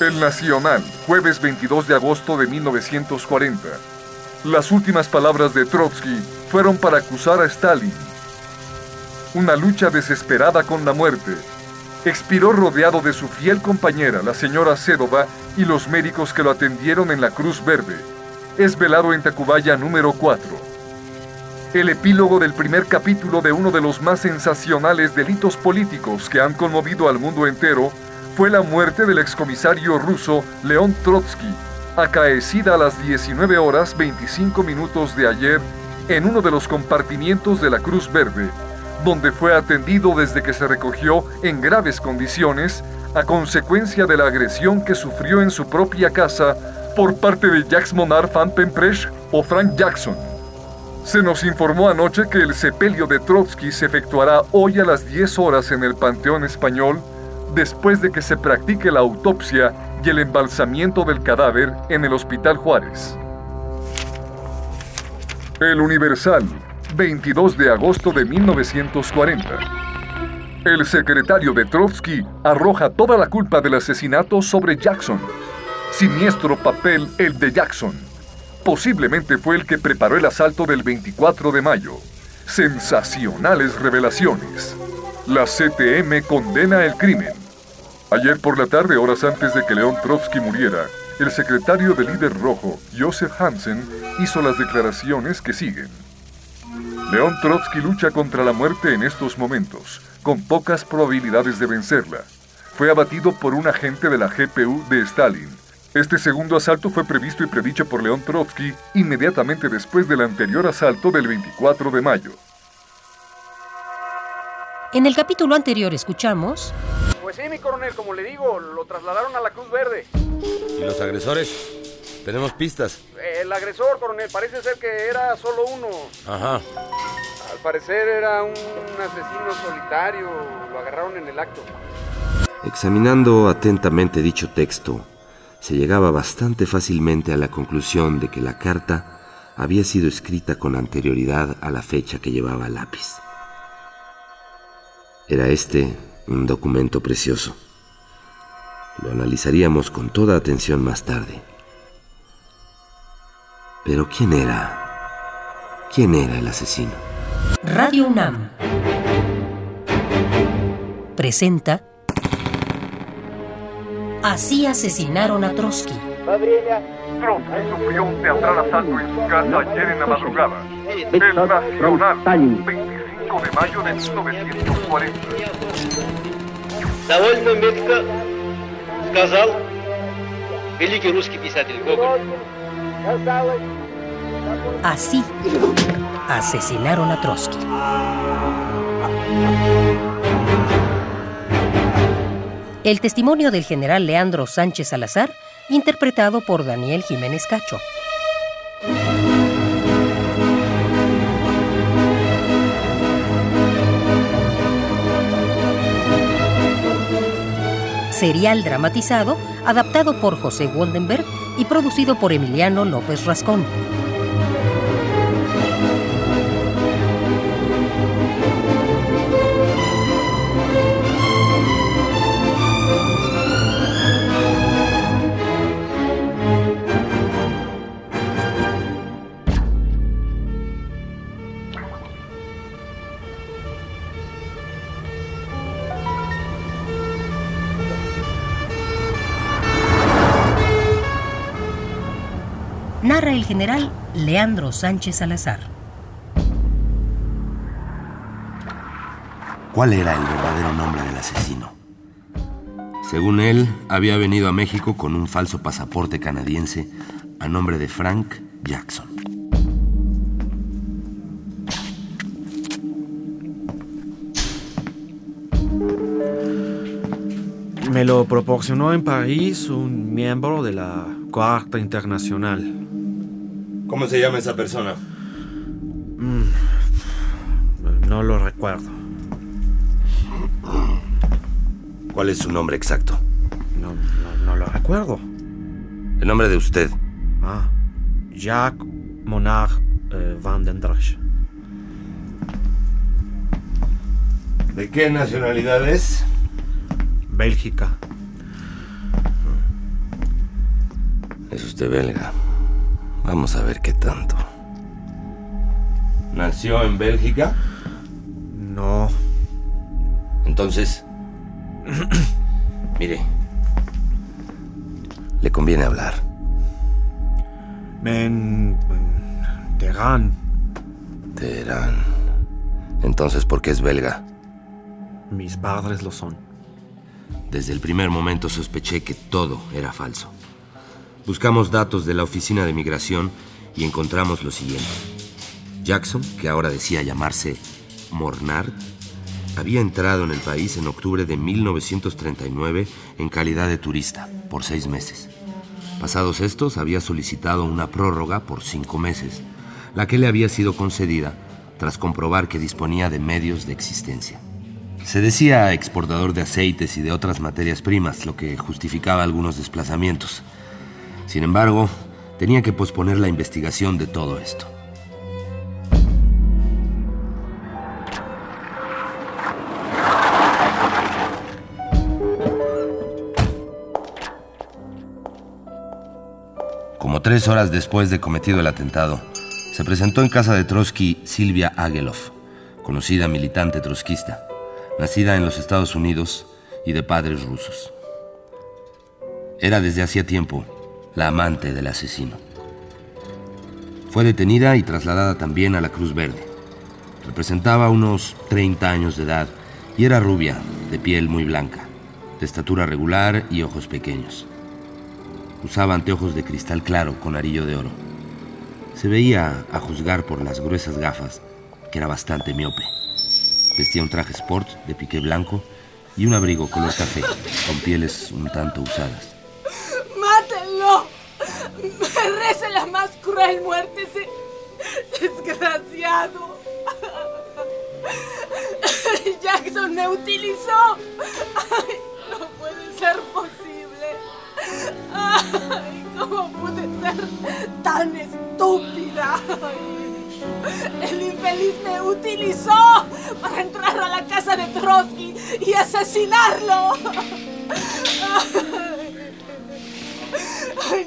El Nacional, jueves 22 de agosto de 1940. Las últimas palabras de Trotsky fueron para acusar a Stalin. Una lucha desesperada con la muerte. Expiró rodeado de su fiel compañera, la señora Sedova, y los médicos que lo atendieron en la Cruz Verde. Es velado en Tacubaya número 4. El epílogo del primer capítulo de uno de los más sensacionales delitos políticos que han conmovido al mundo entero fue la muerte del excomisario ruso León Trotsky, acaecida a las 19 horas 25 minutos de ayer en uno de los compartimientos de la Cruz Verde, donde fue atendido desde que se recogió en graves condiciones a consecuencia de la agresión que sufrió en su propia casa por parte de Jacques Monard Van o Frank Jackson. Se nos informó anoche que el sepelio de Trotsky se efectuará hoy a las 10 horas en el Panteón Español después de que se practique la autopsia y el embalsamiento del cadáver en el Hospital Juárez. El Universal, 22 de agosto de 1940. El secretario de Trotsky arroja toda la culpa del asesinato sobre Jackson. Siniestro papel el de Jackson. Posiblemente fue el que preparó el asalto del 24 de mayo. Sensacionales revelaciones. La CTM condena el crimen. Ayer por la tarde, horas antes de que León Trotsky muriera, el secretario del líder rojo, Joseph Hansen, hizo las declaraciones que siguen. León Trotsky lucha contra la muerte en estos momentos, con pocas probabilidades de vencerla. Fue abatido por un agente de la GPU de Stalin. Este segundo asalto fue previsto y predicho por León Trotsky inmediatamente después del anterior asalto del 24 de mayo. En el capítulo anterior escuchamos... Pues sí, mi coronel, como le digo, lo trasladaron a la Cruz Verde. ¿Y los agresores? Tenemos pistas. El agresor, coronel, parece ser que era solo uno. Ajá. Al parecer era un asesino solitario. Lo agarraron en el acto. Examinando atentamente dicho texto, se llegaba bastante fácilmente a la conclusión de que la carta había sido escrita con anterioridad a la fecha que llevaba lápiz. Era este un documento precioso. Lo analizaríamos con toda atención más tarde. Pero ¿quién era? ¿Quién era el asesino? Radio UNAM presenta Así asesinaron a Trotsky. Trotsky sufrió un teatral asalto en su casa ayer en la madrugada. El Nacional, 25 de mayo de 1940. Довольно метко сказал великий русский писатель Гоголь. Así asesinaron a Trotsky. El testimonio del general Leandro Sánchez Salazar, interpretado por Daniel Jiménez Cacho. Serial dramatizado, adaptado por José Woldenberg y producido por Emiliano López Rascón. General Leandro Sánchez Salazar. ¿Cuál era el verdadero nombre del asesino? Según él, había venido a México con un falso pasaporte canadiense a nombre de Frank Jackson. Me lo proporcionó en París un miembro de la Cuarta Internacional. ¿Cómo se llama esa persona? No lo recuerdo. ¿Cuál es su nombre exacto? No, no, no lo recuerdo. El nombre de usted. Ah, Jacques Monard eh, Van den Drosch. ¿De qué nacionalidad es? Bélgica. Es usted belga. Vamos a ver qué tanto. ¿Nació en Bélgica? No. Entonces... Mire. Le conviene hablar. En, en Teherán. Teherán. Entonces, ¿por qué es belga? Mis padres lo son. Desde el primer momento sospeché que todo era falso. Buscamos datos de la oficina de migración y encontramos lo siguiente. Jackson, que ahora decía llamarse Mornard, había entrado en el país en octubre de 1939 en calidad de turista por seis meses. Pasados estos, había solicitado una prórroga por cinco meses, la que le había sido concedida tras comprobar que disponía de medios de existencia. Se decía exportador de aceites y de otras materias primas, lo que justificaba algunos desplazamientos. Sin embargo, tenía que posponer la investigación de todo esto. Como tres horas después de cometido el atentado, se presentó en casa de Trotsky Silvia Agelov, conocida militante trotskista, nacida en los Estados Unidos y de padres rusos. Era desde hacía tiempo la amante del asesino. Fue detenida y trasladada también a la Cruz Verde. Representaba unos 30 años de edad y era rubia, de piel muy blanca, de estatura regular y ojos pequeños. Usaba anteojos de cristal claro con arillo de oro. Se veía, a juzgar por las gruesas gafas, que era bastante miope. Vestía un traje sport de piqué blanco y un abrigo color café, con pieles un tanto usadas. ¡Merece la más cruel muerte ese desgraciado! Jackson me utilizó. No puede ser posible. ¿cómo pude ser tan estúpida? El infeliz me utilizó para entrar a la casa de Trotsky y asesinarlo.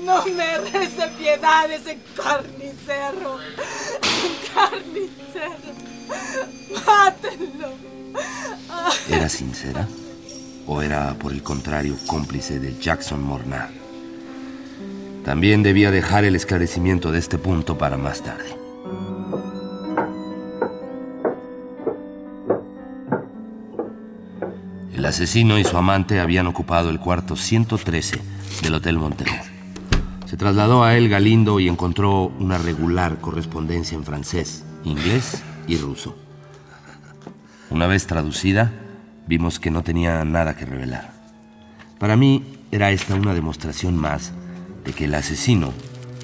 No merece piedad ese carnicero. Carnicero. Mátenlo. ¿Era sincera? ¿O era, por el contrario, cómplice de Jackson Mornard? También debía dejar el esclarecimiento de este punto para más tarde. El asesino y su amante habían ocupado el cuarto 113 del Hotel Montero. Se trasladó a él Galindo y encontró una regular correspondencia en francés, inglés y ruso. Una vez traducida, vimos que no tenía nada que revelar. Para mí era esta una demostración más de que el asesino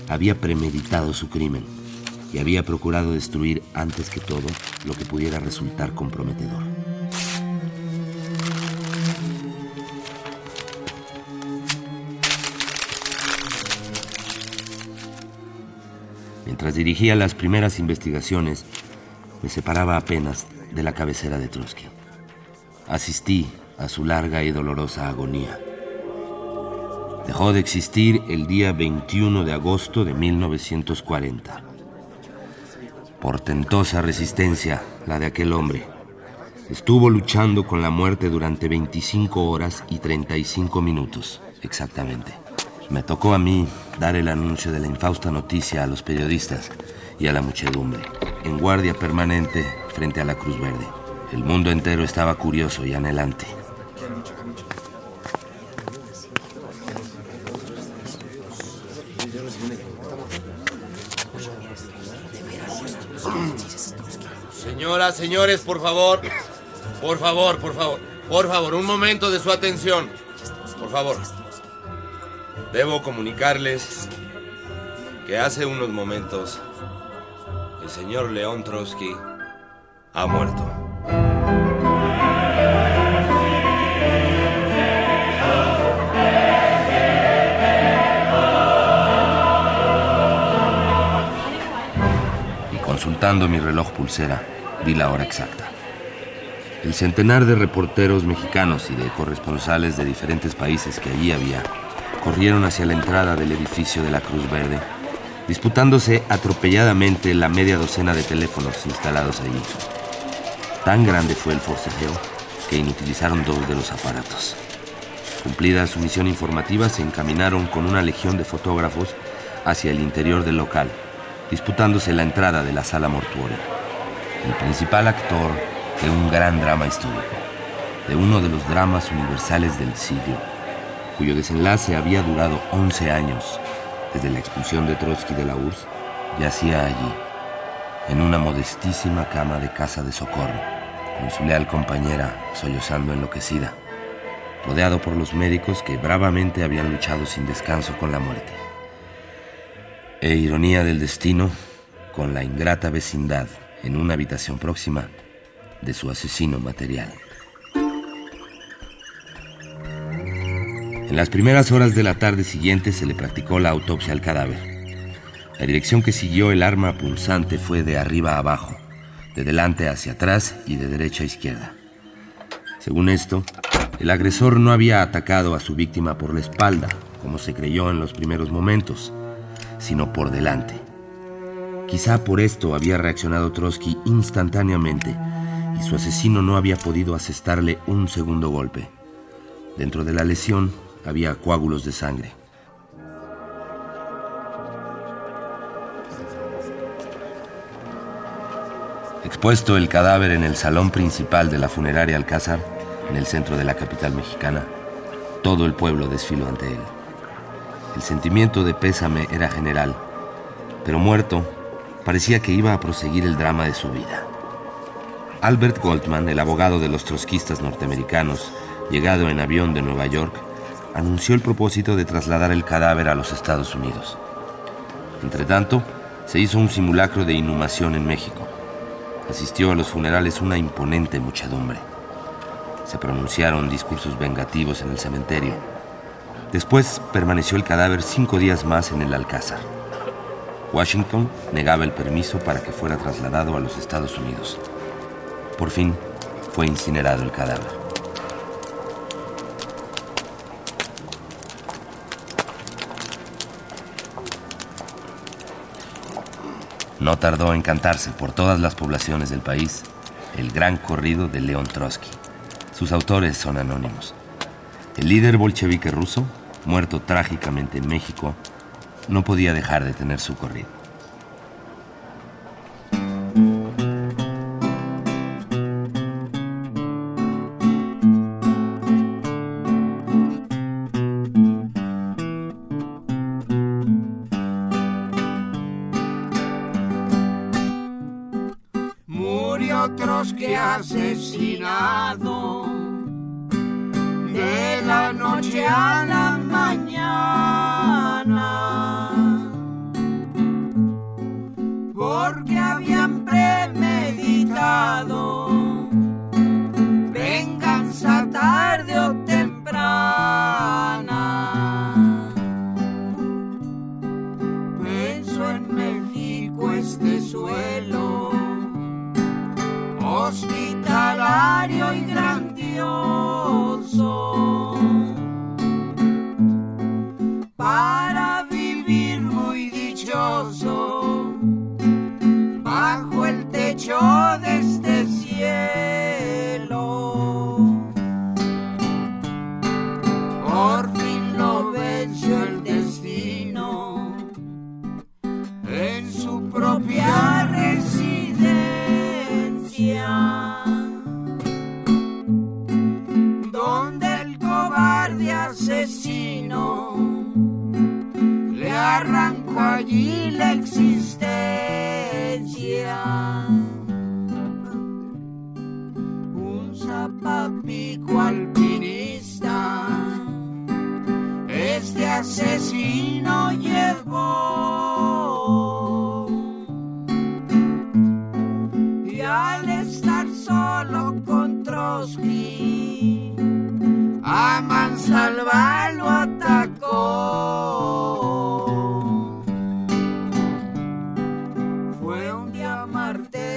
había premeditado su crimen y había procurado destruir antes que todo lo que pudiera resultar comprometedor. Mientras dirigía las primeras investigaciones, me separaba apenas de la cabecera de Trotsky. Asistí a su larga y dolorosa agonía. Dejó de existir el día 21 de agosto de 1940. Portentosa resistencia la de aquel hombre. Estuvo luchando con la muerte durante 25 horas y 35 minutos, exactamente. Me tocó a mí dar el anuncio de la infausta noticia a los periodistas y a la muchedumbre, en guardia permanente frente a la Cruz Verde. El mundo entero estaba curioso y anhelante. Señoras, señores, por favor. Por favor, por favor. Por favor, un momento de su atención. Por favor. Debo comunicarles que hace unos momentos el señor León Trotsky ha muerto. Y consultando mi reloj pulsera, vi la hora exacta. El centenar de reporteros mexicanos y de corresponsales de diferentes países que allí había corrieron hacia la entrada del edificio de la Cruz Verde, disputándose atropelladamente la media docena de teléfonos instalados allí. Tan grande fue el forcejeo que inutilizaron dos de los aparatos. Cumplida su misión informativa, se encaminaron con una legión de fotógrafos hacia el interior del local, disputándose la entrada de la sala mortuoria. El principal actor de un gran drama histórico, de uno de los dramas universales del siglo, cuyo desenlace había durado 11 años desde la expulsión de Trotsky de la URSS, yacía allí, en una modestísima cama de casa de socorro, con su leal compañera sollozando enloquecida, rodeado por los médicos que bravamente habían luchado sin descanso con la muerte. E ironía del destino, con la ingrata vecindad en una habitación próxima de su asesino material. En las primeras horas de la tarde siguiente se le practicó la autopsia al cadáver. La dirección que siguió el arma punzante fue de arriba a abajo, de delante hacia atrás y de derecha a izquierda. Según esto, el agresor no había atacado a su víctima por la espalda, como se creyó en los primeros momentos, sino por delante. Quizá por esto había reaccionado Trotsky instantáneamente y su asesino no había podido asestarle un segundo golpe. Dentro de la lesión había coágulos de sangre. Expuesto el cadáver en el salón principal de la funeraria Alcázar, en el centro de la capital mexicana, todo el pueblo desfiló ante él. El sentimiento de pésame era general, pero muerto, parecía que iba a proseguir el drama de su vida. Albert Goldman, el abogado de los trotskistas norteamericanos, llegado en avión de Nueva York, anunció el propósito de trasladar el cadáver a los Estados Unidos. Entretanto, se hizo un simulacro de inhumación en México. Asistió a los funerales una imponente muchedumbre. Se pronunciaron discursos vengativos en el cementerio. Después permaneció el cadáver cinco días más en el Alcázar. Washington negaba el permiso para que fuera trasladado a los Estados Unidos. Por fin, fue incinerado el cadáver. No tardó en cantarse por todas las poblaciones del país el gran corrido de León Trotsky. Sus autores son anónimos. El líder bolchevique ruso, muerto trágicamente en México, no podía dejar de tener su corrido. que asesinado. De la noche a la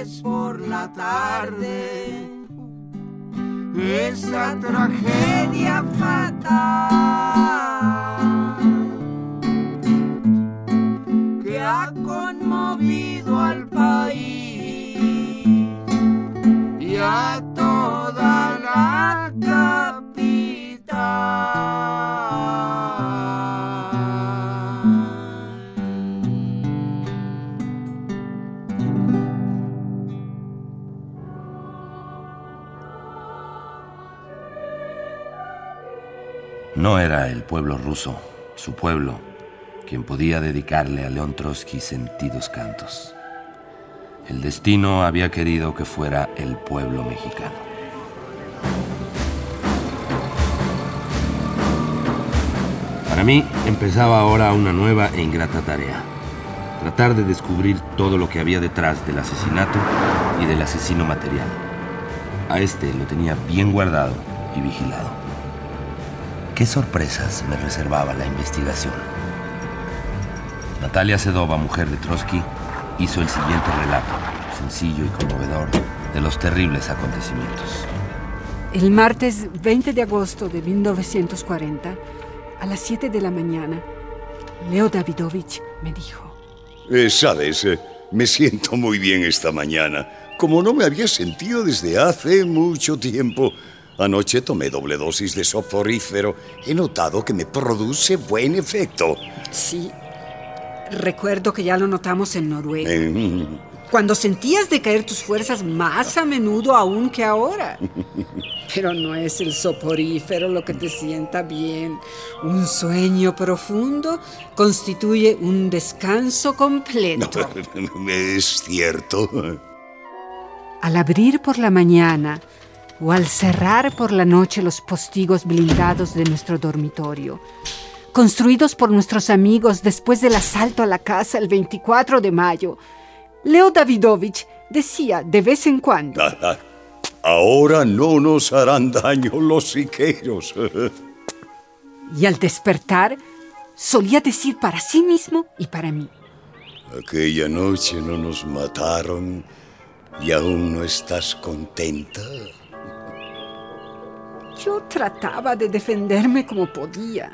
jueves por la tarde. Esa tragedia fatal que ha conmovido al país y a No era el pueblo ruso, su pueblo, quien podía dedicarle a León Trotsky sentidos cantos. El destino había querido que fuera el pueblo mexicano. Para mí empezaba ahora una nueva e ingrata tarea. Tratar de descubrir todo lo que había detrás del asesinato y del asesino material. A este lo tenía bien guardado y vigilado. ¿Qué sorpresas me reservaba la investigación? Natalia Sedova, mujer de Trotsky, hizo el siguiente relato, sencillo y conmovedor, de los terribles acontecimientos. El martes 20 de agosto de 1940, a las 7 de la mañana, Leo Davidovich me dijo, Eh, Sabes, eh, me siento muy bien esta mañana, como no me había sentido desde hace mucho tiempo. Anoche tomé doble dosis de soporífero. He notado que me produce buen efecto. sí, recuerdo que ya lo notamos en Noruega, Eh, cuando sentías decaer tus fuerzas más a menudo aún que ahora. Pero no es el soporífero lo que te sienta bien. Un sueño profundo constituye un descanso no, completo. es cierto. Al abrir por la mañana o al cerrar por la noche los postigos blindados de nuestro dormitorio, construidos por nuestros amigos después del asalto a la casa el 24 de mayo, Leo Davidovich decía de vez en cuando, Ah, ah, Ahora no nos harán daño los siqueros. y al despertar solía decir para sí mismo y para mí, Aquella noche no nos mataron y aún no estás contenta. Yo trataba de defenderme como podía.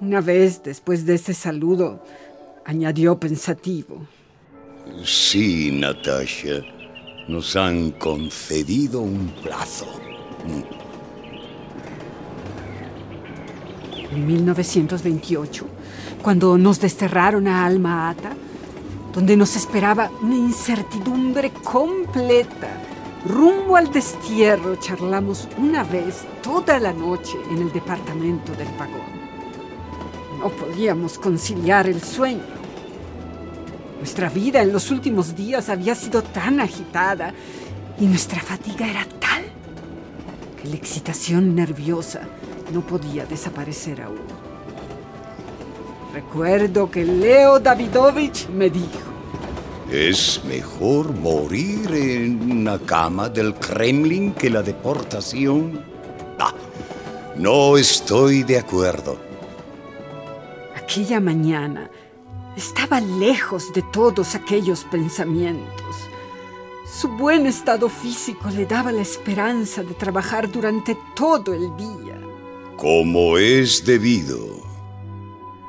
Una vez después de ese saludo, añadió pensativo. Sí, Natasha, nos han concedido un plazo. En 1928, cuando nos desterraron a Alma Ata, donde nos esperaba una incertidumbre completa, rumbo al destierro charlamos una vez toda la noche en el departamento del vagón. No podíamos conciliar el sueño. Nuestra vida en los últimos días había sido tan agitada y nuestra fatiga era tal que la excitación nerviosa no podía desaparecer aún. Recuerdo que Leo Davidovich me dijo, Es mejor morir en una cama del Kremlin que la deportación. Ah, no estoy de acuerdo. aquella mañana estaba lejos de todos aquellos pensamientos. Su buen estado físico le daba la esperanza de trabajar durante todo el día. Como es debido.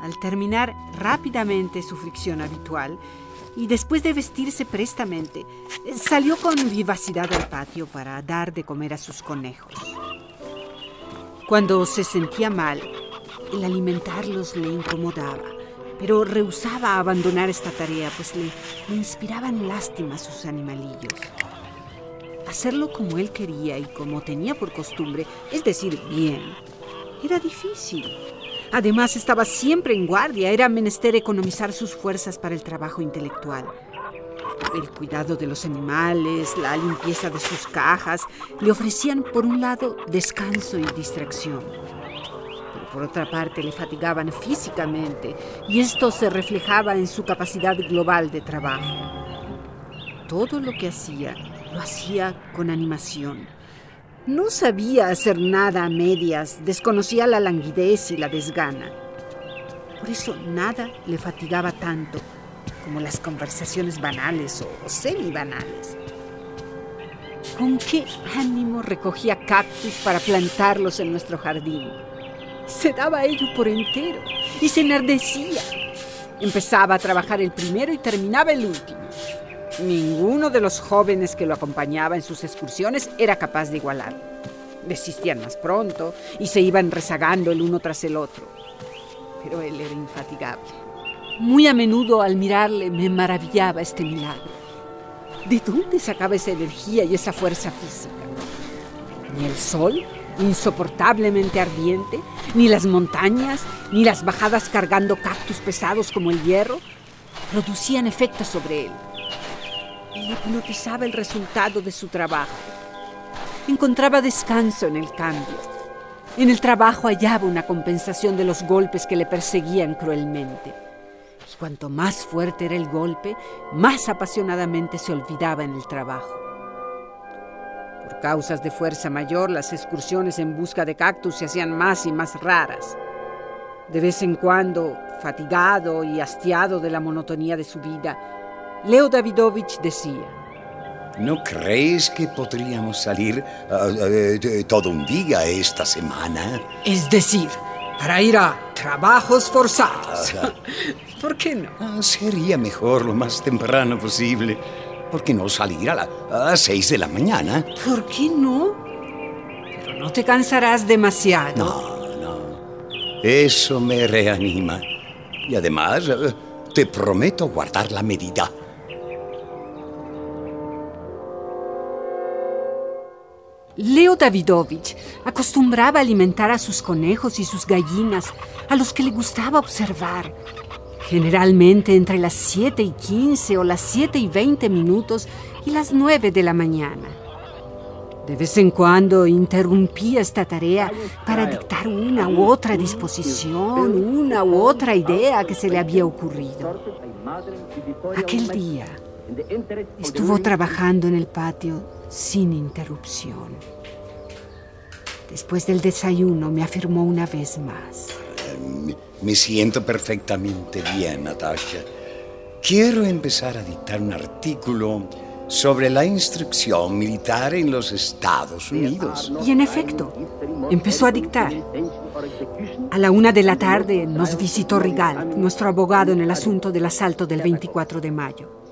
Al terminar rápidamente su fricción habitual y después de vestirse prestamente, salió con vivacidad al patio para dar de comer a sus conejos. Cuando se sentía mal, el alimentarlos le incomodaba, pero rehusaba abandonar esta tarea, pues le, le inspiraban lástima sus animalillos. Hacerlo como él quería y como tenía por costumbre, es decir, bien, era difícil. Además, estaba siempre en guardia, era menester economizar sus fuerzas para el trabajo intelectual. El cuidado de los animales, la limpieza de sus cajas, le ofrecían por un lado descanso y distracción. Pero por otra parte le fatigaban físicamente y esto se reflejaba en su capacidad global de trabajo. Todo lo que hacía lo hacía con animación. No sabía hacer nada a medias, desconocía la languidez y la desgana. Por eso nada le fatigaba tanto como las conversaciones banales o semi-banales. con qué ánimo recogía cactus para plantarlos en nuestro jardín. Se daba a ello por entero y se enardecía. Empezaba a trabajar el primero y terminaba el último. Ninguno de los jóvenes que lo acompañaba en sus excursiones era capaz de igualarlo. Desistían más pronto y se iban rezagando el uno tras el otro. Pero él era infatigable. Muy a menudo al mirarle me maravillaba este milagro. ¿De dónde sacaba esa energía y esa fuerza física? Ni el sol, insoportablemente ardiente, ni las montañas, ni las bajadas cargando cactus pesados como el hierro, producían efecto sobre él. Hipnotizaba el resultado de su trabajo. Encontraba descanso en el cambio. En el trabajo hallaba una compensación de los golpes que le perseguían cruelmente. Y cuanto más fuerte era el golpe, más apasionadamente se olvidaba en el trabajo. Por causas de fuerza mayor, las excursiones en busca de cactus se hacían más y más raras. De vez en cuando, fatigado y hastiado de la monotonía de su vida, Leo Davidovich decía, ¿No crees que podríamos salir uh, uh, todo un día esta semana? Es decir, para ir a trabajos forzados. ¿Por qué no? Ah, sería mejor lo más temprano posible. ¿Por qué no salir a las seis de la mañana? ¿Por qué no? Pero no te cansarás demasiado. No, no. Eso me reanima. Y además, eh, te prometo guardar la medida. Leo Davidovich acostumbraba a alimentar a sus conejos y sus gallinas, a los que le gustaba observar. Generalmente entre las 7 y 15 o las 7 y 20 minutos y las 9 de la mañana. De vez en cuando interrumpía esta tarea para dictar una u otra disposición, una u otra idea que se le había ocurrido. Aquel día estuvo trabajando en el patio sin interrupción. Después del desayuno me afirmó una vez más. Me siento perfectamente bien, Natasha. Quiero empezar a dictar un artículo sobre la instrucción militar en los Estados Unidos. Y en efecto, empezó a dictar. A la una de la tarde nos visitó Rigal, nuestro abogado en el asunto del asalto del 24 de mayo.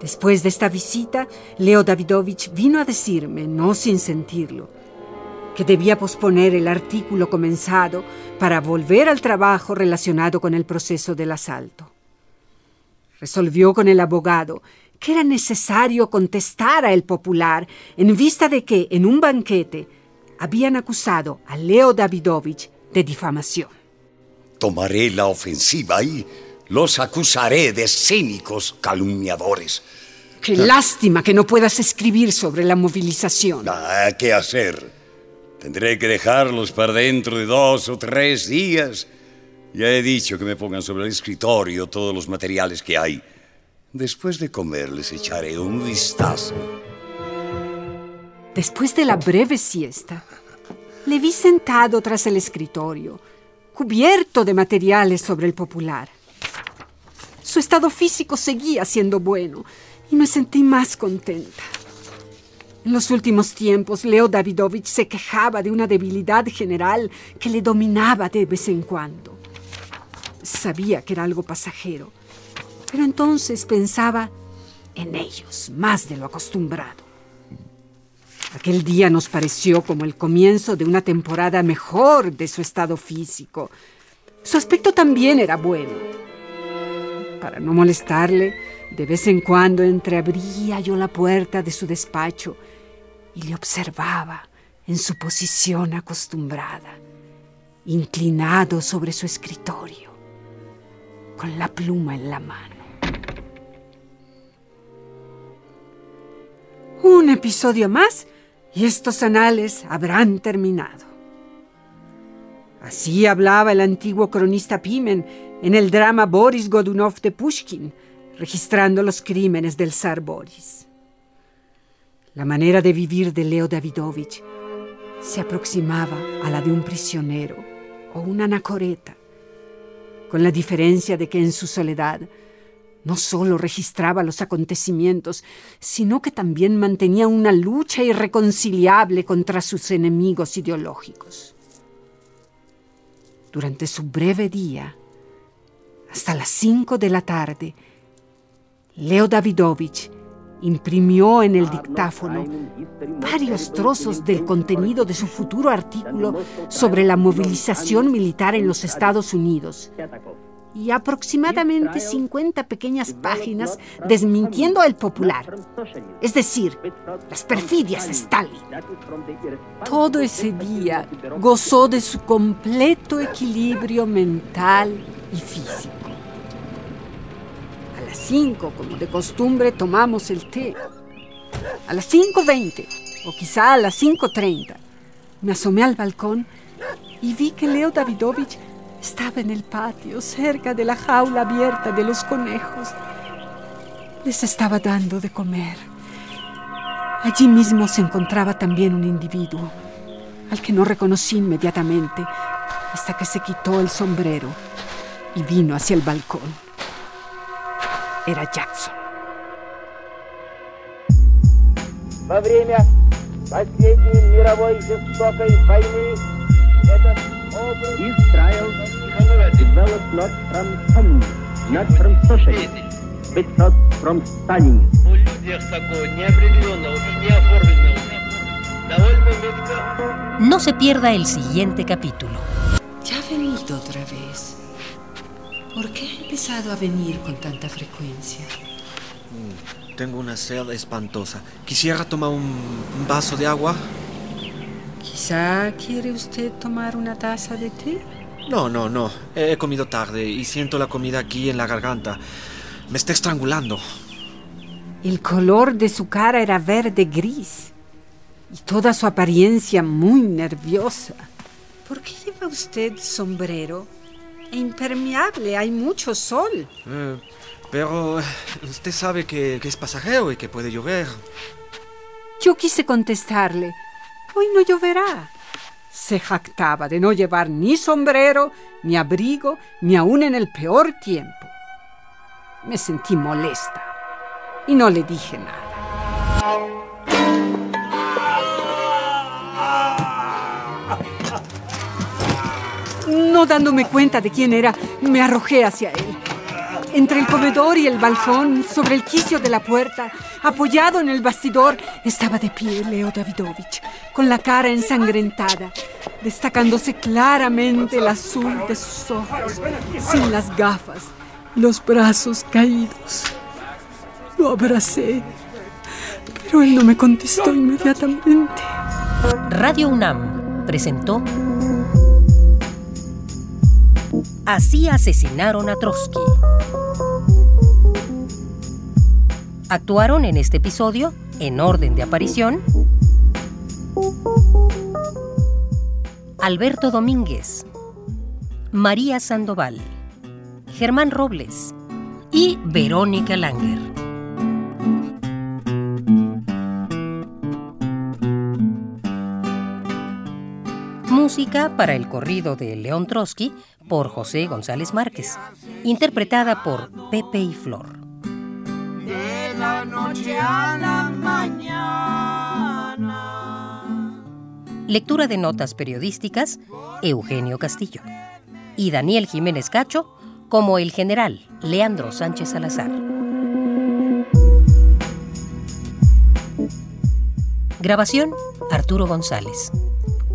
Después de esta visita, Leo Davidovich vino a decirme, no sin sentirlo, que debía posponer el artículo comenzado para volver al trabajo relacionado con el proceso del asalto. Resolvió con el abogado que era necesario contestar a el popular en vista de que en un banquete habían acusado a Leo Davidovich de difamación. Tomaré la ofensiva y los acusaré de cínicos calumniadores. Qué lástima que no puedas escribir sobre la movilización. Ah, ¿Qué hacer? Tendré que dejarlos para dentro de dos o tres días. Ya he dicho que me pongan sobre el escritorio todos los materiales que hay. Después de comer les echaré un vistazo. Después de la breve siesta, le vi sentado tras el escritorio, cubierto de materiales sobre el popular. Su estado físico seguía siendo bueno y me sentí más contenta. En los últimos tiempos, Leo Davidovich se quejaba de una debilidad general que le dominaba de vez en cuando. Sabía que era algo pasajero, pero entonces pensaba en ellos más de lo acostumbrado. Aquel día nos pareció como el comienzo de una temporada mejor de su estado físico. Su aspecto también era bueno. Para no molestarle, de vez en cuando entreabría yo la puerta de su despacho y le observaba en su posición acostumbrada, inclinado sobre su escritorio, con la pluma en la mano. Un episodio más y estos anales habrán terminado. Así hablaba el antiguo cronista Pimen en el drama Boris Godunov de Pushkin, registrando los crímenes del zar Boris. La manera de vivir de Leo Davidovich se aproximaba a la de un prisionero o una anacoreta, con la diferencia de que en su soledad No solo registraba los acontecimientos, sino que también mantenía una lucha irreconciliable contra sus enemigos ideológicos. Durante su breve día, hasta las cinco de la tarde, Leo Davidovich imprimió en el dictáfono varios trozos del contenido de su futuro artículo sobre la movilización militar en los Estados Unidos. Y aproximadamente 50 pequeñas páginas desmintiendo el popular, es decir, las perfidias de Stalin. Todo ese día gozó de su completo equilibrio mental y físico. Las 5, como de costumbre, tomamos el té. A las 5.20 o quizá a las 5.30 me asomé al balcón y vi que Leo Davidovich estaba en el patio, cerca de la jaula abierta de los conejos. Les estaba dando de comer. Allí mismo se encontraba también un individuo, al que no reconocí inmediatamente, hasta que se quitó el sombrero y vino hacia el balcón Era Jackson. Во время последней мировой жестокой войны этот Israel developed not from some, not from socialism, but not from Stalin. У людях такого неопределенного и неоформленного довольно метко... No se pierda el siguiente capítulo. Ya ha venido otra vez. ¿Por qué ha empezado a venir con tanta frecuencia? Tengo una sed espantosa. Quisiera tomar un, un vaso de agua. Quizá quiere usted tomar una taza de té. No, no, no. He comido tarde y siento la comida aquí en la garganta. Me está estrangulando. El color de su cara era verde gris y toda su apariencia muy nerviosa. ¿Por qué lleva usted sombrero? Impermeable, hay mucho sol. Eh, pero usted sabe que, que es pasajero y que puede llover. Yo quise contestarle, hoy no lloverá. Se jactaba de no llevar ni sombrero, ni abrigo, ni aún en el peor tiempo. Me sentí molesta y no le dije nada. No dándome cuenta de quién era, me arrojé hacia él. Entre el comedor y el balcón, sobre el quicio de la puerta, apoyado en el bastidor, estaba de pie Leo Davidovich, con la cara ensangrentada, destacándose claramente el azul de sus ojos, sin las gafas, los brazos caídos. Lo abracé, pero él no me contestó inmediatamente. Radio UNAM presentó Así asesinaron a Trotsky. Actuaron en este episodio, en orden de aparición, Alberto Domínguez, María Sandoval, Germán Robles y Verónica Langer. Música para el corrido de León Trotsky por José González Márquez, interpretada por Pepe y Flor. De la noche a la mañana. Lectura de notas periodísticas, Eugenio Castillo. Y Daniel Jiménez Cacho como el general Leandro Sánchez Salazar. Grabación, Arturo González.